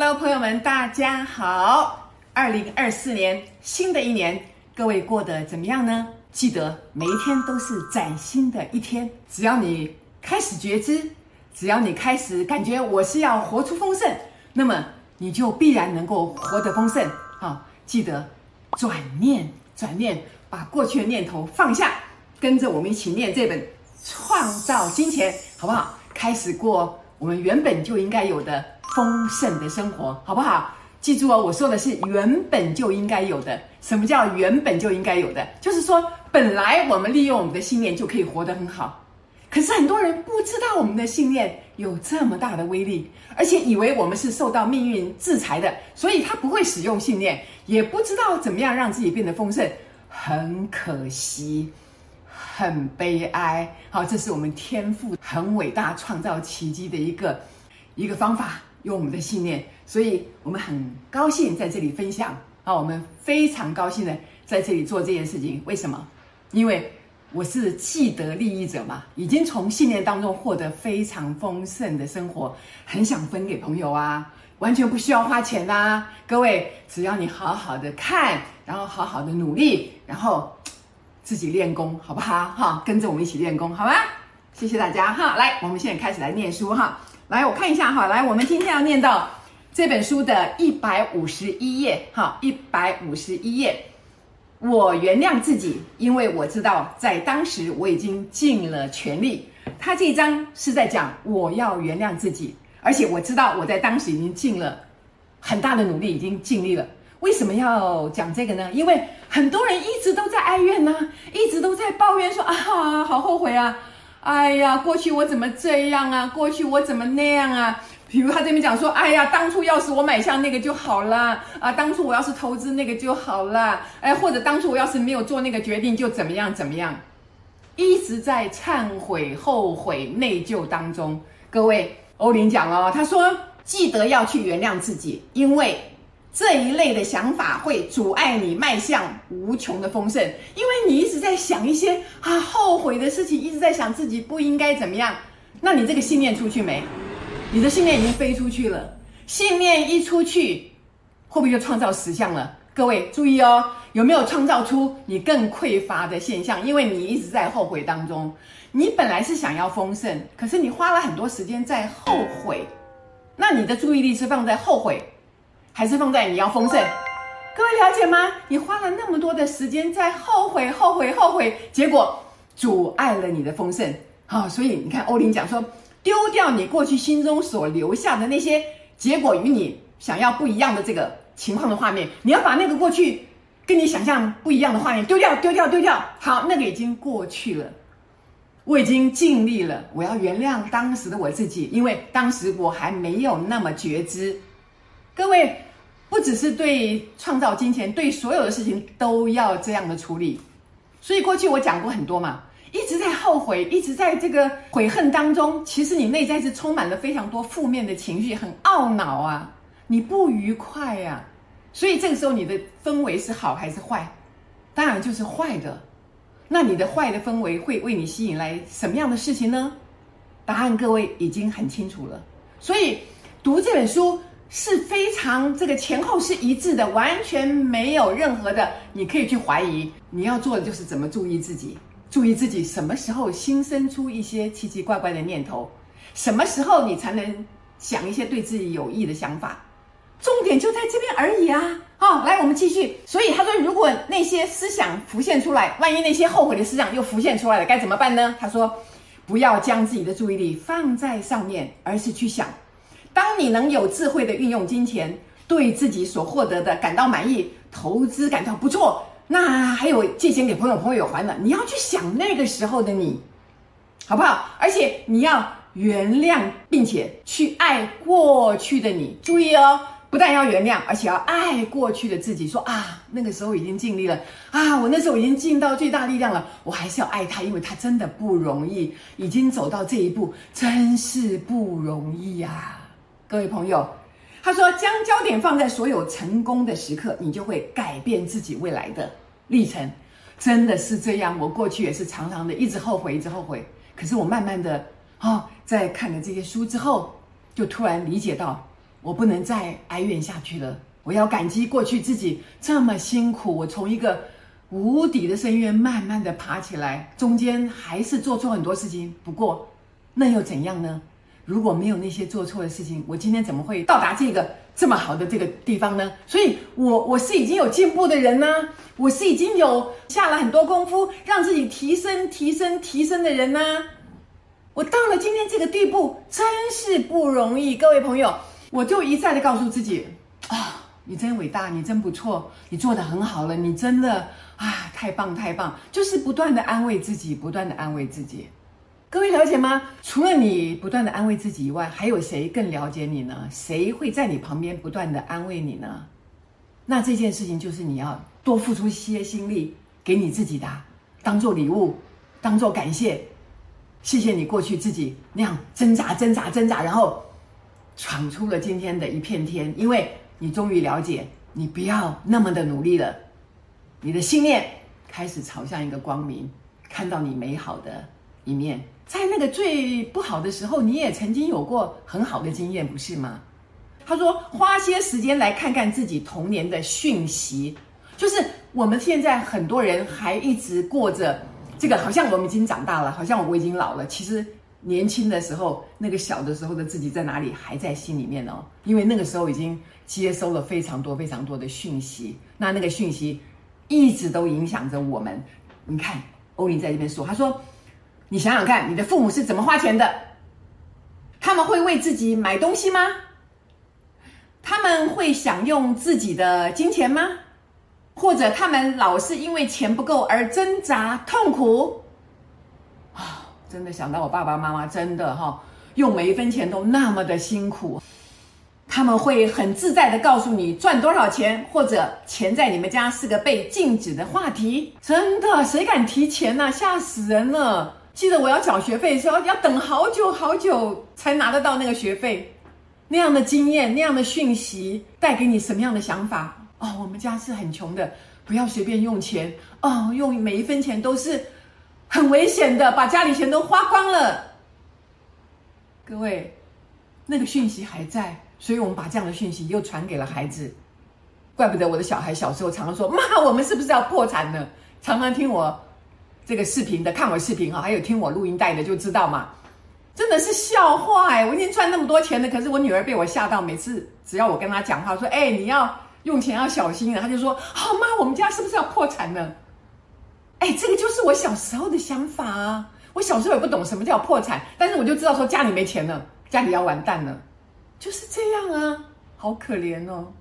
Hello，朋友们，大家好！二零二四年，新的一年，各位过得怎么样呢？记得每一天都是崭新的一天。只要你开始觉知，只要你开始感觉我是要活出丰盛，那么你就必然能够活得丰盛。好，记得转念，转念，把过去的念头放下，跟着我们一起念这本《创造金钱》，好不好？开始过我们原本就应该有的丰盛的生活，好不好？记住哦，我说的是原本就应该有的。什么叫原本就应该有的？就是说，本来我们利用我们的信念就可以活得很好。可是很多人不知道我们的信念有这么大的威力，而且以为我们是受到命运制裁的，所以他不会使用信念，也不知道怎么样让自己变得丰盛。很可惜，很悲哀。好，这是我们天赋很伟大创造奇迹的一个一个方法。用我们的信念，所以我们很高兴在这里分享啊！我们非常高兴的在这里做这件事情。为什么？因为我是既得利益者嘛，已经从信念当中获得非常丰盛的生活，很想分给朋友啊，完全不需要花钱呐！各位，只要你好好的看，然后好好的努力，然后自己练功，好不好？哈，跟着我们一起练功，好吗？谢谢大家哈！来，我们现在开始来念书哈。来，我看一下哈。来，我们今天要念到这本书的一百五十一页，哈，一百五十一页。我原谅自己，因为我知道在当时我已经尽了全力。他这一章是在讲我要原谅自己，而且我知道我在当时已经尽了很大的努力，已经尽力了。为什么要讲这个呢？因为很多人一直都在哀怨呢、一直都在抱怨说啊，好后悔啊。哎呀，过去我怎么这样啊？过去我怎么那样啊？比如他这边讲说，哎呀，当初要是我买下那个就好了啊，当初我要是投资那个就好了，哎，或者当初我要是没有做那个决定就怎么样怎么样，一直在忏悔、后悔、内疚当中。各位，欧林讲哦，他说记得要去原谅自己，因为。这一类的想法会阻碍你迈向无穷的丰盛，因为你一直在想一些啊后悔的事情，一直在想自己不应该怎么样。那你这个信念出去没？你的信念已经飞出去了。信念一出去，会不会就创造实相了？各位注意哦，有没有创造出你更匮乏的现象？因为你一直在后悔当中。你本来是想要丰盛，可是你花了很多时间在后悔，那你的注意力是放在后悔。还是放在你要丰盛，各位了解吗？你花了那么多的时间在后悔、后悔、后悔，结果阻碍了你的丰盛。好、哦，所以你看欧林讲说，丢掉你过去心中所留下的那些结果与你想要不一样的这个情况的画面，你要把那个过去跟你想象不一样的画面丢掉、丢掉、丢掉。好，那个已经过去了，我已经尽力了，我要原谅当时的我自己，因为当时我还没有那么觉知。各位。不只是对创造金钱，对所有的事情都要这样的处理。所以过去我讲过很多嘛，一直在后悔，一直在这个悔恨当中，其实你内在是充满了非常多负面的情绪，很懊恼啊，你不愉快呀。所以这个时候你的氛围是好还是坏？当然就是坏的。那你的坏的氛围会为你吸引来什么样的事情呢？答案各位已经很清楚了。所以读这本书。是非常这个前后是一致的，完全没有任何的你可以去怀疑。你要做的就是怎么注意自己，注意自己什么时候心生出一些奇奇怪怪的念头，什么时候你才能想一些对自己有益的想法。重点就在这边而已啊！好，来我们继续。所以他说，如果那些思想浮现出来，万一那些后悔的思想又浮现出来了，该怎么办呢？他说，不要将自己的注意力放在上面，而是去想。当你能有智慧的运用金钱，对自己所获得的感到满意，投资感到不错，那还有借钱给朋友，朋友有还了，你要去想那个时候的你，好不好？而且你要原谅，并且去爱过去的你。注意哦，不但要原谅，而且要爱过去的自己。说啊，那个时候已经尽力了啊，我那时候已经尽到最大力量了，我还是要爱他，因为他真的不容易，已经走到这一步，真是不容易呀。各位朋友，他说，将焦点放在所有成功的时刻，你就会改变自己未来的历程。真的是这样，我过去也是常常的一直后悔，一直后悔。可是我慢慢的啊、哦，在看了这些书之后，就突然理解到，我不能再哀怨下去了。我要感激过去自己这么辛苦，我从一个无底的深渊慢慢的爬起来，中间还是做错很多事情。不过那又怎样呢？如果没有那些做错的事情，我今天怎么会到达这个这么好的这个地方呢？所以我我是已经有进步的人呢、我是已经有下了很多功夫，让自己提升、提升、提升的人呢、我到了今天这个地步，真是不容易。各位朋友，我就一再的告诉自己啊。你真伟大，你真不错，你做的很好了，你真的啊，太棒太棒！就是不断的安慰自己，不断的安慰自己。各位了解吗？除了你不断的安慰自己以外，还有谁更了解你呢？谁会在你旁边不断的安慰你呢？那这件事情就是你要多付出些心力给你自己的，当做礼物，当做感谢。谢谢你过去自己那样挣扎挣扎挣扎，然后闯出了今天的一片天，因为。你终于了解，你不要那么的努力了，你的信念开始朝向一个光明，看到你美好的一面。在那个最不好的时候，你也曾经有过很好的经验，不是吗？他说，花些时间来看看自己童年的讯息，就是我们现在很多人还一直过着这个，好像我们已经长大了，好像我已经老了。其实年轻的时候，那个小的时候的自己在哪里，还在心里面哦，因为那个时候已经。接收了非常多非常多的讯息，那那个讯息一直都影响着我们。你看，欧林在这边说，他说：“你想想看，你的父母是怎么花钱的？他们会为自己买东西吗？他们会享用自己的金钱吗？或者他们老是因为钱不够而挣扎痛苦？啊，真的想到我爸爸妈妈，真的哈，用每一分钱都那么的辛苦。”他们会很自在的告诉你赚多少钱，或者钱在你们家是个被禁止的话题。真的，谁敢提钱呢？吓死人了！记得我要缴学费的时候，要等好久好久才拿得到那个学费。那样的经验，那样的讯息，带给你什么样的想法？哦，我们家是很穷的，不要随便用钱哦，用每一分钱都是很危险的，把家里钱都花光了。各位，那个讯息还在。所以我们把这样的讯息又传给了孩子，怪不得我的小孩小时候常常说：“妈，我们是不是要破产呢？”常常听我这个视频的，看我视频哈，还有听我录音带的，就知道嘛。真的是笑话哎！我已经赚那么多钱了，可是我女儿被我吓到，每次只要我跟她讲话说：“哎，你要用钱要小心啊！”她就说：“好妈，我们家是不是要破产呢？”哎，这个就是我小时候的想法啊！我小时候也不懂什么叫破产，但是我就知道说家里没钱了，家里要完蛋了。就是这样啊，好可怜哦，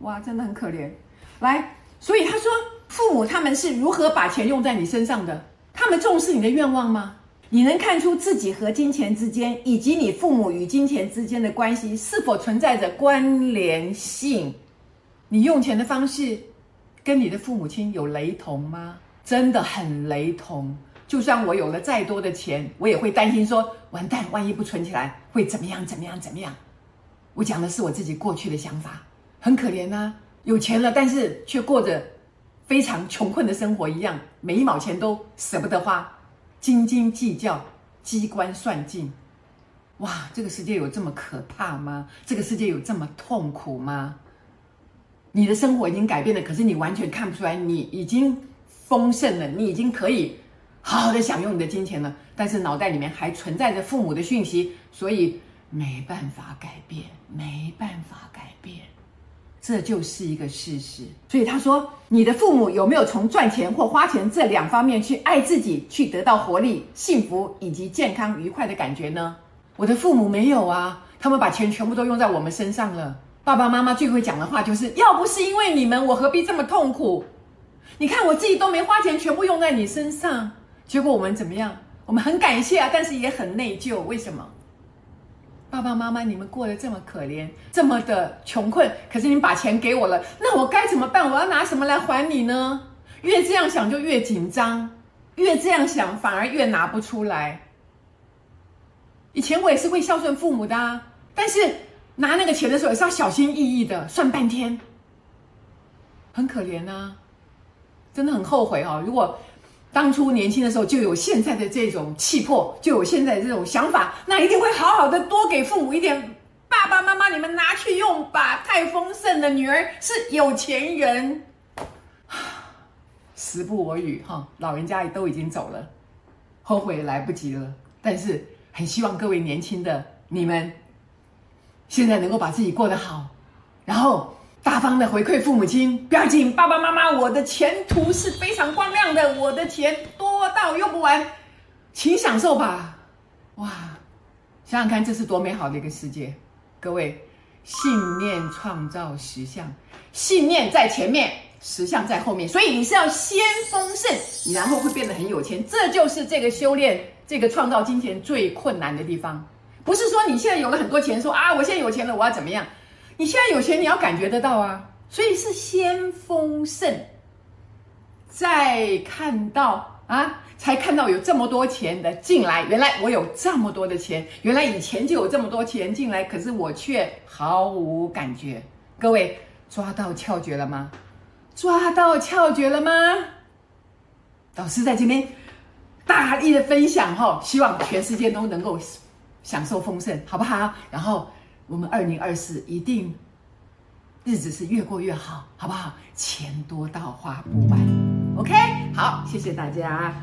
哇，真的很可怜。来，所以他说，父母他们是如何把钱用在你身上的？他们重视你的愿望吗？你能看出自己和金钱之间，以及你父母与金钱之间的关系是否存在着关联性？你用钱的方式跟你的父母亲有雷同吗？真的很雷同。就算我有了再多的钱，我也会担心说，完蛋，万一不存起来，会怎么样？怎么样？怎么样？我讲的是我自己过去的想法，很可怜呐，有钱了，但是却过着非常穷困的生活一样，每一毛钱都舍不得花，斤斤计较，机关算尽。哇，这个世界有这么可怕吗？这个世界有这么痛苦吗？你的生活已经改变了，可是你完全看不出来，你已经丰盛了，你已经可以好好的享用你的金钱了，但是脑袋里面还存在着父母的讯息，所以。没办法改变，没办法改变，这就是一个事实。所以他说：“你的父母有没有从赚钱或花钱这两方面去爱自己，去得到活力、幸福以及健康愉快的感觉呢？”我的父母没有啊，他们把钱全部都用在我们身上了。爸爸妈妈最会讲的话就是：“要不是因为你们，我何必这么痛苦？你看我自己都没花钱，全部用在你身上，结果我们怎么样？我们很感谢啊，但是也很内疚。为什么？”爸爸妈妈，你们过得这么可怜，这么的穷困，可是你们把钱给我了，那我该怎么办？我要拿什么来还你呢？越这样想就越紧张，越这样想反而越拿不出来。以前我也是会孝顺父母的啊，但是拿那个钱的时候也是要小心翼翼的，算半天，很可怜啊，真的很后悔哦。如果当初年轻的时候就有现在的这种气魄，就有现在的这种想法，那一定会好好的多给父母一点爸爸妈妈，你们拿去用吧，太丰盛了。女儿是有钱人。时不我与，哈，老人家也都已经走了，后悔来不及了。但是很希望各位年轻的你们，现在能够把自己过得好，然后大方的回馈父母亲。不要紧，爸爸妈妈，我的前途是非常光亮的，我的钱多到用不完，请享受吧。哇，想想看，这是多美好的一个世界！各位，信念创造实相，信念在前面，实相在后面。所以你是要先丰盛，然后会变得很有钱。这就是这个修炼、这个创造金钱最困难的地方。不是说你现在有了很多钱，说啊，我现在有钱了，我要怎么样？你现在有钱，你要感觉得到啊。所以是先丰盛，再看到啊。才看到有这么多钱的进来，原来我有这么多的钱，原来以前就有这么多钱进来，可是我却毫无感觉。各位抓到窍诀了吗？抓到窍诀了吗？老师在这边大力的分享哈，希望全世界都能够享受丰盛，好不好？然后我们二零二四一定日子是越过越好，好不好？钱多到花不完。OK，好，谢谢大家。